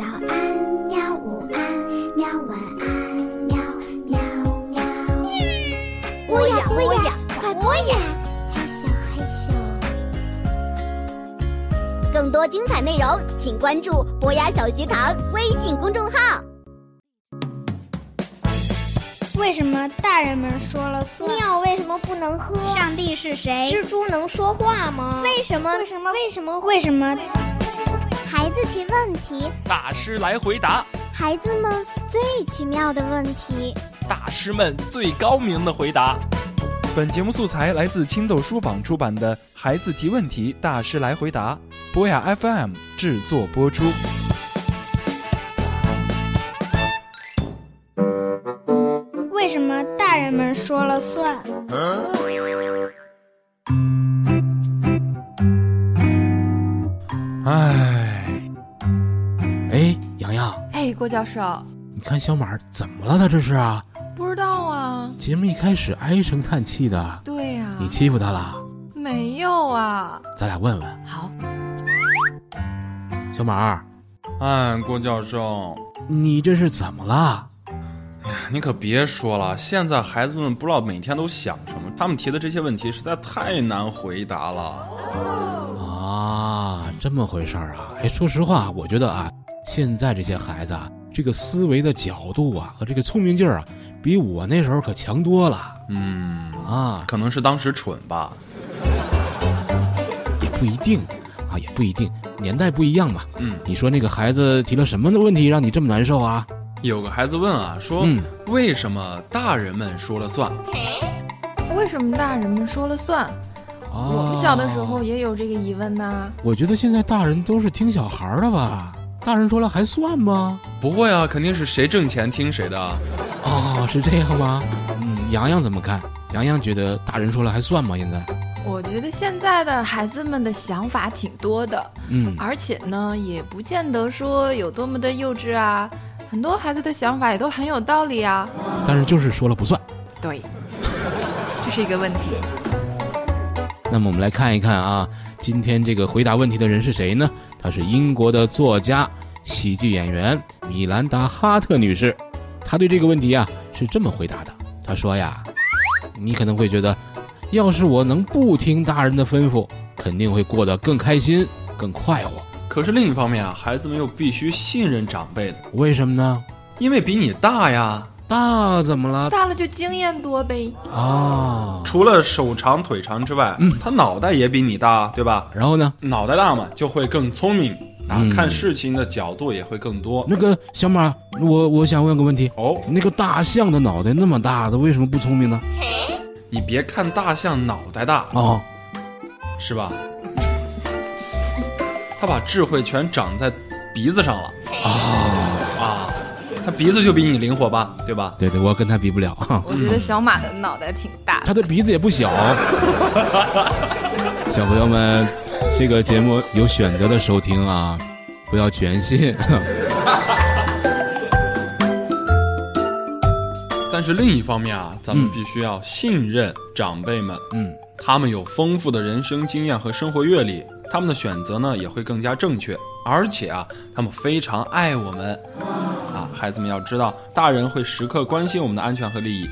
早安，喵！午安，喵！晚安，喵喵喵。播呀播呀，快播呀！嘿咻嘿咻。更多精彩内容，请关注博雅小学堂微信公众号。为什么大人们说了算？尿为什么不能喝？上帝是谁？蜘蛛能说话吗？为什么？为什么？为什么？为什么？孩子提问题，大师来回答。孩子们最奇妙的问题，大师们最高明的回答。本节目素材来自青豆书坊出版的《孩子提问题，大师来回答》，博雅 FM 制作播出。为什么大人们说了算？哎，郭教授，你看小马怎么了？他这是啊？不知道啊。节目一开始唉声叹气的。对呀、你欺负他了？没有啊。咱俩问问。好，小马，哎，郭教授，你这是怎么了？哎呀，你可别说了，现在孩子们不知道每天都想什么，他们提的这些问题实在太难回答了。啊，这么回事儿啊？哎，说实话，我觉得啊，现在这些孩子啊，这个思维的角度啊和这个聪明劲儿啊，比我那时候可强多了。嗯，啊，可能是当时蠢吧，也不一定啊，也不一定，年代不一样嘛。嗯，你说那个孩子提了什么的问题让你这么难受啊？有个孩子问啊，说、嗯为什么大人们说了算？为什么大人们说了算？哦我们小的时候也有这个疑问呐、我觉得现在大人都是听小孩儿的吧？大人说了还算吗？不会啊，肯定是谁挣钱听谁的。哦，是这样吗？嗯，洋洋怎么看？洋洋觉得大人说了还算吗？现在？我觉得现在的孩子们的想法挺多的，嗯，而且呢，也不见得说有多么的幼稚啊。很多孩子的想法也都很有道理啊。但是就是说了不算。对，这是一个问题。那么我们来看一看啊，今天这个回答问题的人是谁呢？她是英国的作家、喜剧演员米兰达·哈特女士。她对这个问题啊是这么回答的：她说呀，你可能会觉得，要是我能不听大人的吩咐，肯定会过得更开心、更快活。可是另一方面啊，孩子们又必须信任长辈的，为什么呢？因为比你大呀。大怎么了？大了就经验多呗。啊，除了手长腿长之外，嗯他脑袋也比你大，对吧？然后呢？脑袋大嘛，就会更聪明啊，嗯看事情的角度也会更多。那个小马，我我想问个问题，哦，那个大象的脑袋那么大，它为什么不聪明呢？你别看大象脑袋大，哦，是吧？他把智慧全长在鼻子上了啊，啊，他鼻子就比你灵活吧，对吧？对对，我跟他比不了。我觉得小马的脑袋挺大的。他的鼻子也不小。小朋友们，这个节目有选择的收听啊，不要全信。但是另一方面啊，咱们嗯必须要信任长辈们，嗯，他们有丰富的人生经验和生活阅历，他们的选择呢也会更加正确，而且啊，他们非常爱我们。啊，孩子们要知道，大人会时刻关心我们的安全和利益。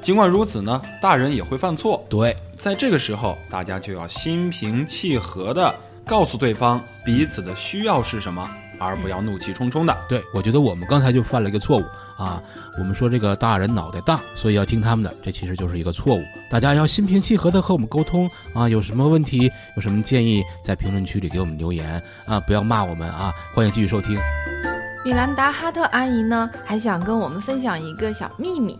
尽管如此呢，大人也会犯错。对，在这个时候，大家就要心平气和的告诉对方彼此的需要是什么，而不要怒气冲冲的。对，我觉得我们刚才就犯了一个错误啊。我们说这个大人脑袋大，所以要听他们的，这其实就是一个错误。大家要心平气和的和我们沟通啊，有什么问题，有什么建议，在评论区里给我们留言啊，不要骂我们啊。欢迎继续收听。米兰达·哈特阿姨呢，还想跟我们分享一个小秘密。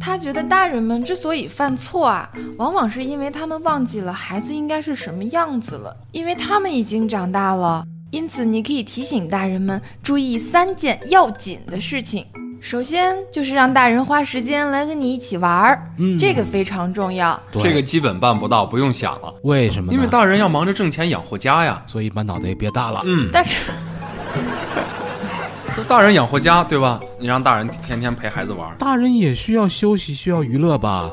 她觉得大人们之所以犯错啊，往往是因为他们忘记了孩子应该是什么样子了，因为他们已经长大了。因此，你可以提醒大人们注意三件要紧的事情。首先就是让大人花时间来跟你一起玩儿，嗯这个非常重要。这个基本办不到，不用想了，为什么？因为大人要忙着挣钱养活家呀。所以把脑袋别大了。嗯，但是 大人养活家，对吧？你让大人天天陪孩子玩，大人也需要休息，需要娱乐吧？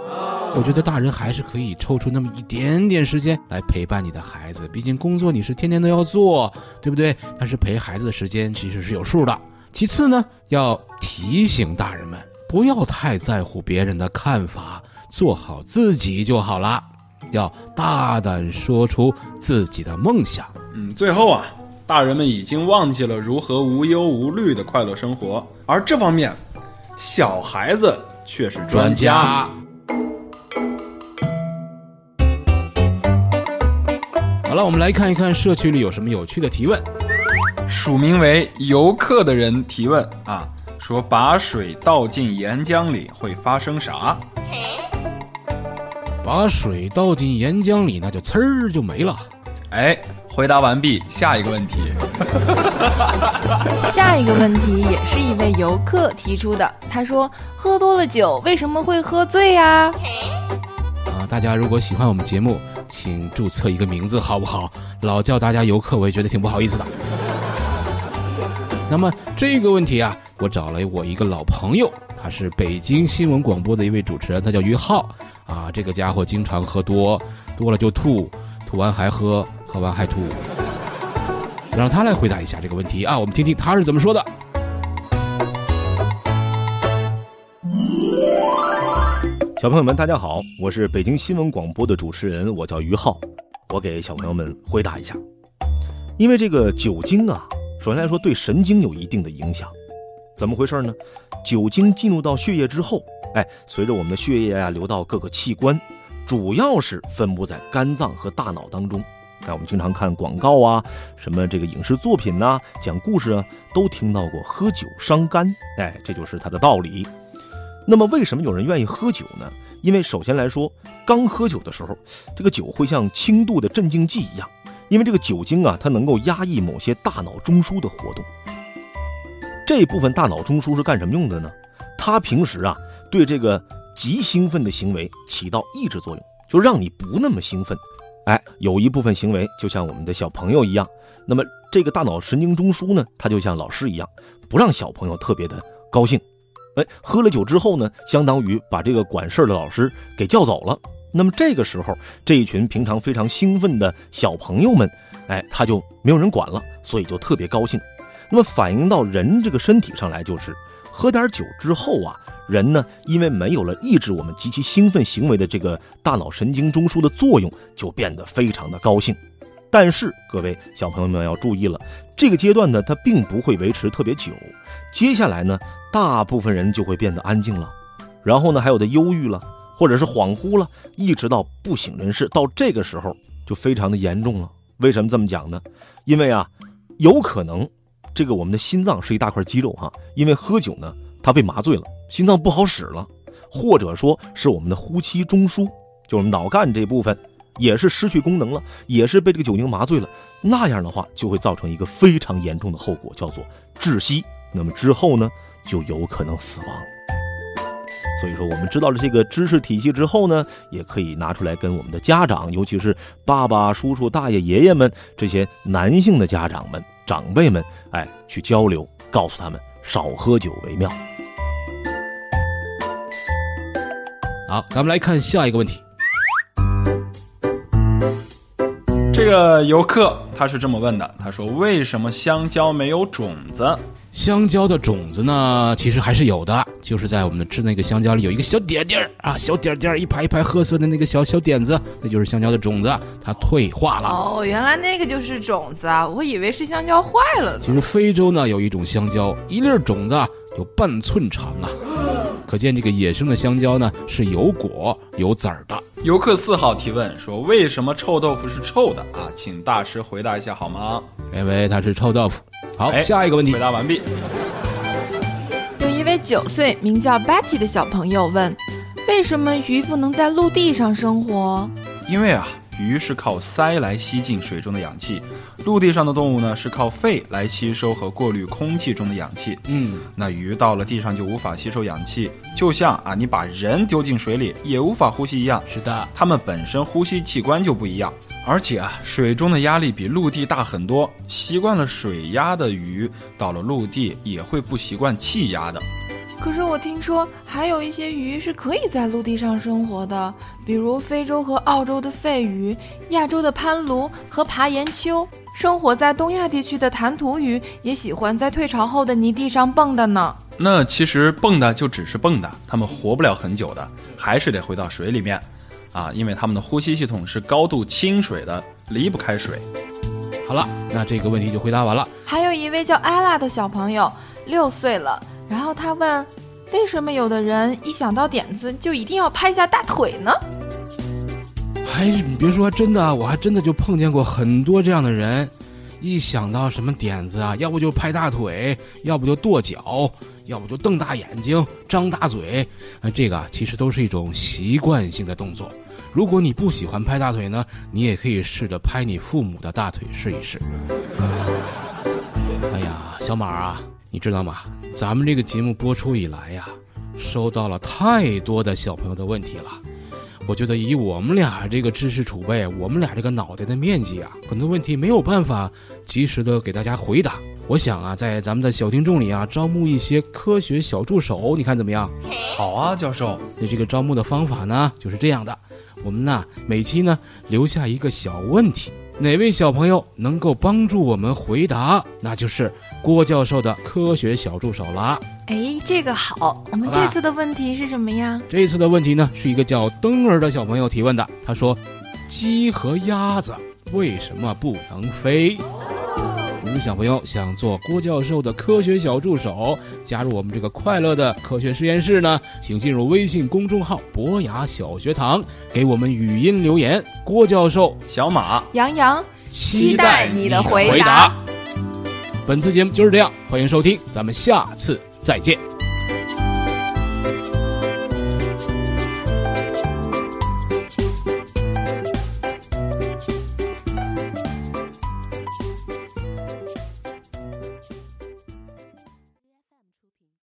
我觉得大人还是可以抽出那么一点点时间来陪伴你的孩子，毕竟工作你是天天都要做，对不对？但是陪孩子的时间其实是有数的。其次呢，要提醒大人们不要太在乎别人的看法，做好自己就好了。要大胆说出自己的梦想。嗯，最后啊，大人们已经忘记了如何无忧无虑的快乐生活，而这方面，小孩子却是专家。好了，我们来看一看社区里有什么有趣的提问。署名为游客的人提问啊，说把水倒进岩浆里会发生啥？把水倒进岩浆里，那就呲儿就没了。哎，回答完毕，下一个问题。下一个问题也是一位游客提出的，他说：“喝多了酒为什么会喝醉呀？”啊，大家如果喜欢我们节目，请注册一个名字好不好？老叫大家游客，我也觉得挺不好意思的。那么这个问题啊，我找了我一个老朋友，他是北京新闻广播的一位主持人，他叫于浩。啊，这个家伙经常喝多，多了就吐，吐完还喝，喝完还吐。让他来回答一下这个问题啊，我们听听他是怎么说的。小朋友们，大家好，我是北京新闻广播的主持人，我叫于浩，我给小朋友们回答一下。因为这个酒精啊，首先来说对神经有一定的影响，怎么回事呢？酒精进入到血液之后。哎，随着我们的血液啊流到各个器官，主要是分布在肝脏和大脑当中。哎，我们经常看广告啊，什么这个影视作品呐，讲故事啊，都听到过喝酒伤肝。哎，这就是它的道理。那么，为什么有人愿意喝酒呢？因为首先来说，刚喝酒的时候，这个酒会像轻度的镇静剂一样，因为这个酒精啊，它能够压抑某些大脑中枢的活动。这部分大脑中枢是干什么用的呢？它平时啊。对这个极兴奋的行为起到抑制作用，就让你不那么兴奋。哎，有一部分行为就像我们的小朋友一样，那么这个大脑神经中枢呢，它就像老师一样，不让小朋友特别的高兴。哎，喝了酒之后呢，相当于把这个管事儿的老师给叫走了。那么这个时候，这一群平常非常兴奋的小朋友们，哎，他就没有人管了，所以就特别高兴。那么反映到人这个身体上来，就是喝点酒之后啊。人呢，因为没有了抑制我们极其兴奋行为的这个大脑神经中枢的作用，就变得非常的高兴。但是各位小朋友们要注意了，这个阶段呢，它并不会维持特别久。接下来呢，大部分人就会变得安静了，然后呢，还有的忧郁了，或者是恍惚了，一直到不省人事。到这个时候就非常的严重了。为什么这么讲呢？因为啊，有可能这个我们的心脏是一大块肌肉哈，因为喝酒呢，它被麻醉了。心脏不好使了，或者说是我们的呼吸中枢，就是脑干这部分，也是失去功能了，也是被这个酒精麻醉了。那样的话，就会造成一个非常严重的后果，叫做窒息。那么之后呢，就有可能死亡。所以说，我们知道了这个知识体系之后呢，也可以拿出来跟我们的家长，尤其是爸爸、叔叔、大爷、爷爷们这些男性的家长们、长辈们，哎，去交流，告诉他们少喝酒为妙。好，咱们来看下一个问题。这个游客他是这么问的：“他说，为什么香蕉没有种子？香蕉的种子呢？其实还是有的，就是在我们的吃那个香蕉里有一个小点点儿啊，小点点儿，一排一排褐色的那个小小点子，那就是香蕉的种子，它退化了。哦，原来那个就是种子啊，我以为是香蕉坏了呢。其实非洲呢有一种香蕉，一粒种子有半寸长啊。”可见这个野生的香蕉呢是有果有籽儿的。游客四号提问说：“为什么臭豆腐是臭的啊？”请大师回答一下好吗？因为它是臭豆腐。好，下一个问题回答完毕。有一位九岁名叫 Betty 的小朋友问：“为什么鱼不能在陆地上生活？”因为啊。鱼是靠鳃来吸进水中的氧气，陆地上的动物呢是靠肺来吸收和过滤空气中的氧气。嗯，那鱼到了地上就无法吸收氧气，就像啊你把人丢进水里也无法呼吸一样。是的，它们本身呼吸器官就不一样，而且啊水中的压力比陆地大很多，习惯了水压的鱼到了陆地也会不习惯气压的。可是我听说还有一些鱼是可以在陆地上生活的，比如非洲和澳洲的肺鱼，亚洲的攀鲈和爬岩鳅，生活在东亚地区的弹涂鱼也喜欢在退潮后的泥地上蹦跶呢。那其实蹦跶就只是蹦跶，它们活不了很久的，还是得回到水里面，啊，因为它们的呼吸系统是高度亲水的，离不开水。好了，那这个问题就回答完了。还有一位叫艾拉的小朋友，六岁了，然后他问，为什么有的人一想到点子就一定要拍下大腿呢？哎，你别说，真的，我还真的就碰见过很多这样的人，一想到什么点子啊，要不就拍大腿，要不就跺脚，要不就瞪大眼睛、张大嘴，啊，这个，其实都是一种习惯性的动作。如果你不喜欢拍大腿呢，你也可以试着拍你父母的大腿试一试。哎呀，小马啊，你知道吗？咱们这个节目播出以来呀，收到了太多的小朋友的问题了。我觉得以我们俩这个知识储备，我们俩这个脑袋的面积啊，很多问题没有办法及时的给大家回答。我想啊，在咱们的小听众里啊，招募一些科学小助手，你看怎么样？好啊，教授。那这个招募的方法呢，就是这样的：我们呢每期呢留下一个小问题，哪位小朋友能够帮助我们回答，那就是郭教授的科学小助手啦。哎，这个好。我们这次的问题是什么呀？这次的问题呢，是一个叫灯儿的小朋友提问的。他说：“鸡和鸭子为什么不能飞？”你们小朋友想做郭教授的科学小助手，加入我们这个快乐的科学实验室呢？请进入微信公众号“博雅小学堂”，给我们语音留言。郭教授、小马、杨洋，期待你的回答。本次节目就是这样，欢迎收听，咱们下次再见。